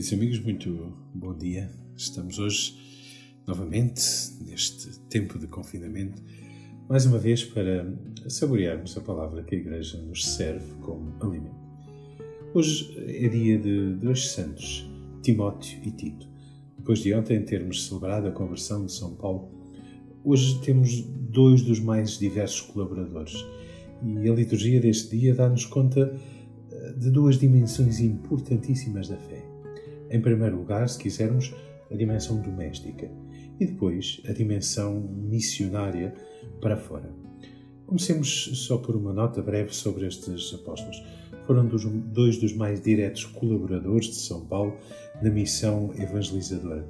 queridos amigos, muito bom dia. Estamos hoje novamente neste tempo de confinamento, mais uma vez para saborearmos a palavra que a Igreja nos serve como alimento. Hoje é dia de dois santos, Timóteo e Tito. Depois de ontem termos celebrado a conversão de São Paulo, hoje temos dois dos mais diversos colaboradores e a liturgia deste dia dá-nos conta eh, de duas dimensões importantíssimas da fé em primeiro lugar, se quisermos, a dimensão doméstica e depois a dimensão missionária para fora. Comecemos só por uma nota breve sobre estes apóstolos. Foram dos, dois dos mais diretos colaboradores de São Paulo na missão evangelizadora.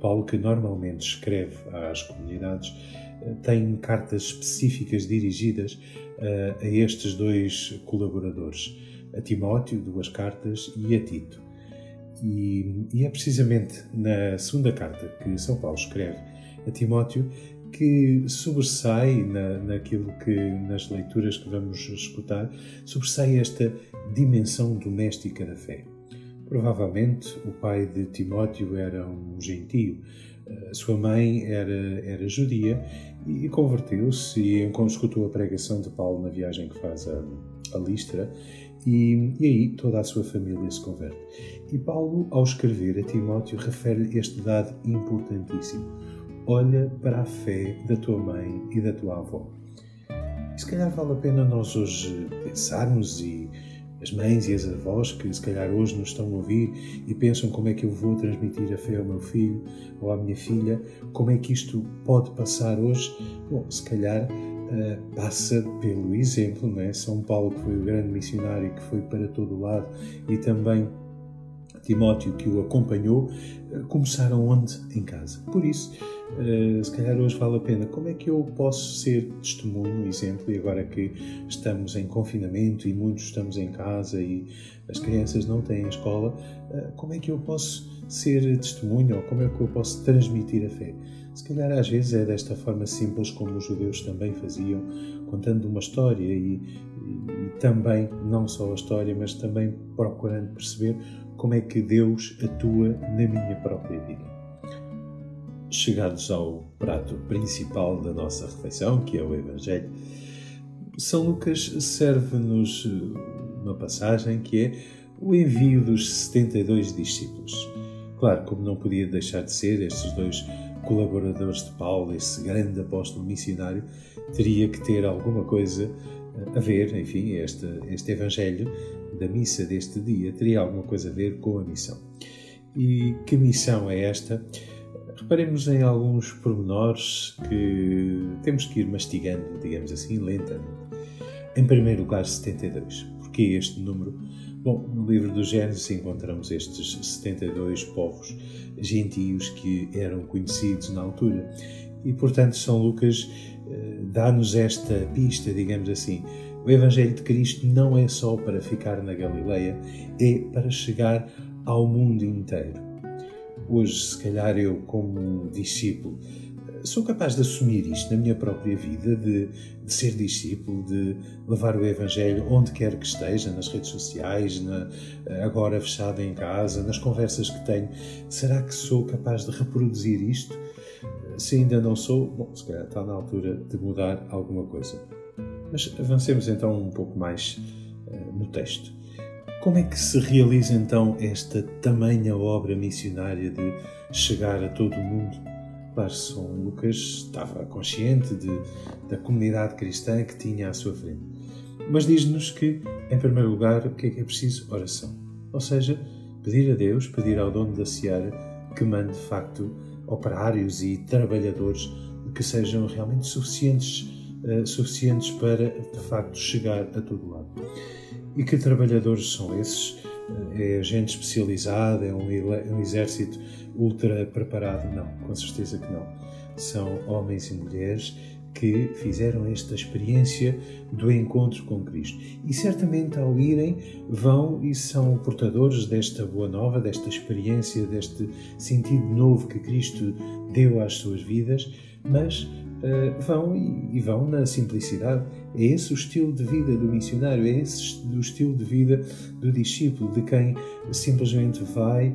Paulo, que normalmente escreve às comunidades, eh, tem cartas específicas dirigidas eh, a estes dois colaboradores, a Timóteo, duas cartas, e a Tito. E, e, é precisamente na segunda carta que São Paulo escreve a Timóteo que sobressai na, naquilo que nas leituras que vamos escutar sobressai esta dimensão doméstica da fé. Provavelmente o pai de Timóteo era um gentio, a sua mãe era, era judia e converteu-se e escutou a pregação de Paulo na viagem que faz a, a Listra e, e, aí toda a sua família se converte. E Paulo, ao escrever a Timóteo, refere este dado importantíssimo. Olha para a fé da tua mãe e da tua avó. E se calhar vale a pena nós hoje pensarmos e as mães e as avós que se calhar hoje nos estão a ouvir e pensam como é que eu vou transmitir a fé ao meu filho ou à minha filha, como é que isto pode passar hoje? Bom, se calhar uh, passa pelo exemplo, não é? São Paulo, que foi o grande missionário que foi para todo o lado, e também Timóteo, que o acompanhou, uh, começaram onde? Em casa. Por isso, uh, se calhar hoje vale a pena. Como é que eu posso ser testemunho, exemplo, e agora que estamos em confinamento e muitos estamos em casa e as crianças não têm escola, como é que eu posso ser testemunho ou como é que eu posso transmitir a fé? Se calhar às vezes é desta forma simples como os judeus também faziam, contando uma história e, e, e também, não só a história, mas também procurando perceber como é que Deus atua na minha própria vida. Chegados ao prato principal da nossa refeição, que é o Evangelho, São Lucas serve-nos uma passagem que é o envio dos 72 discípulos. Claro, como não podia deixar de ser, estes dois colaboradores de Paulo, esse grande apóstolo missionário, teria que ter alguma coisa eh, a ver, enfim, este, este Evangelho da missa deste dia teria alguma coisa a ver com a missão. E que missão é esta? Reparemos em alguns pormenores que temos que ir mastigando, digamos assim, lentamente. Em primeiro lugar, 72. Porquê este número? Bom, no livro do Gênesis encontramos estes 72 povos gentios que eram conhecidos na altura. E, portanto, São Lucas eh, dá-nos esta pista, digamos assim. O Evangelho de Cristo não é só para ficar na Galileia, é para chegar ao mundo inteiro. Hoje, se calhar, eu, como discípulo, sou capaz de assumir isto na minha própria vida, de, de, ser discípulo, de levar o Evangelho onde quer que esteja, nas redes sociais, na, agora fechado em casa, nas conversas que tenho. Será que sou capaz de reproduzir isto? Se ainda não sou, bom, se calhar está na altura de mudar alguma coisa. Mas avancemos então um pouco mais uh, no texto. Como é que se realiza então esta tamanha obra missionária de chegar a todo o mundo? São Lucas estava consciente de, da comunidade cristã que tinha à sua frente. Mas diz-nos que, em primeiro lugar, o que é que é preciso? Oração. Ou seja, pedir a Deus, pedir ao dono da seara que mande, de facto, operários e trabalhadores que sejam realmente suficientes, uh, suficientes para, de facto, chegar a todo lado. E que trabalhadores são esses? É gente especializada, é um, um exército ultra preparado? Não, com certeza que não. São homens e mulheres que fizeram esta experiência do encontro com Cristo. E certamente ao irem vão e são portadores desta boa nova, desta experiência, deste sentido novo que Cristo deu às suas vidas, mas uh, vão e, e, vão na simplicidade. É esse o estilo de vida do missionário, é esse o estilo de vida do discípulo, de quem simplesmente vai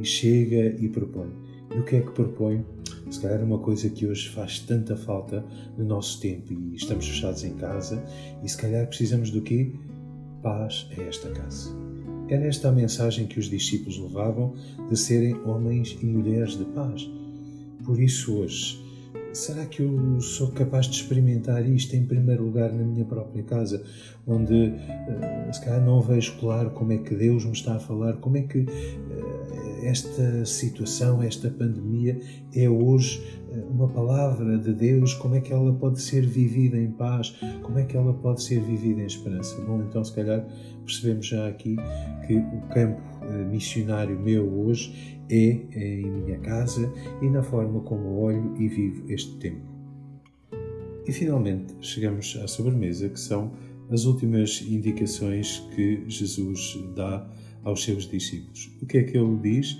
e chega e propõe. E o que é que propõe? Se calhar uma coisa que hoje faz tanta falta no nosso tempo e estamos fechados em casa e se calhar precisamos do quê? Paz a esta casa. Era esta a mensagem que os discípulos levavam de serem homens e mulheres de paz. Por isso hoje, será que eu sou capaz de experimentar isto em primeiro lugar na minha própria casa, onde uh, se calhar não vejo claro como é que Deus me está a falar, como é que uh, esta situação, esta pandemia é hoje uh, uma palavra de Deus, como é que ela pode ser vivida em paz, como é que ela pode ser vivida em esperança. Bom, então se calhar percebemos já aqui que o campo missionário meu hoje é em minha casa e na forma como olho e vivo este tempo. E finalmente chegamos à sobremesa, que são as últimas indicações que Jesus dá aos seus discípulos. O que é que ele diz?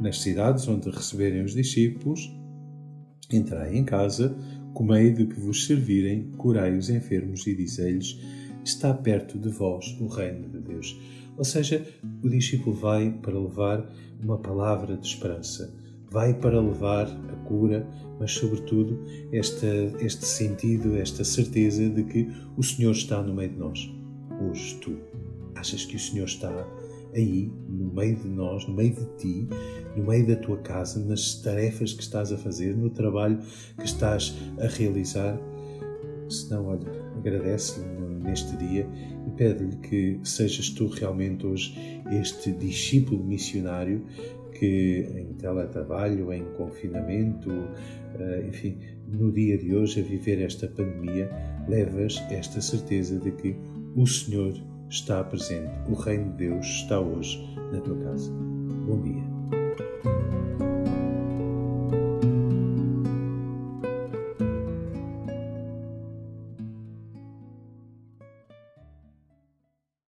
Nas cidades onde receberem os discípulos, entrai em casa, comei de que vos servirem, curai os enfermos e dizei-lhes: Está perto de vós o reino de Deus. Ou seja, o discípulo vai para levar uma palavra de esperança, vai para levar a cura, mas, sobretudo, esta, este sentido, esta certeza de que o Senhor está no meio de nós. Hoje, tu achas que o Senhor está aí, no meio de nós, no meio de ti, no meio da tua casa, nas tarefas que estás a fazer, no trabalho que estás a realizar? Se não, olha, agradece-lhe neste dia e pede-lhe que sejas tu realmente hoje este discípulo missionário que em teletrabalho, em confinamento, eh, enfim, no dia de hoje, a viver esta pandemia, levas esta certeza de que o Senhor está presente, o Reino de Deus está hoje na tua casa. Bom dia.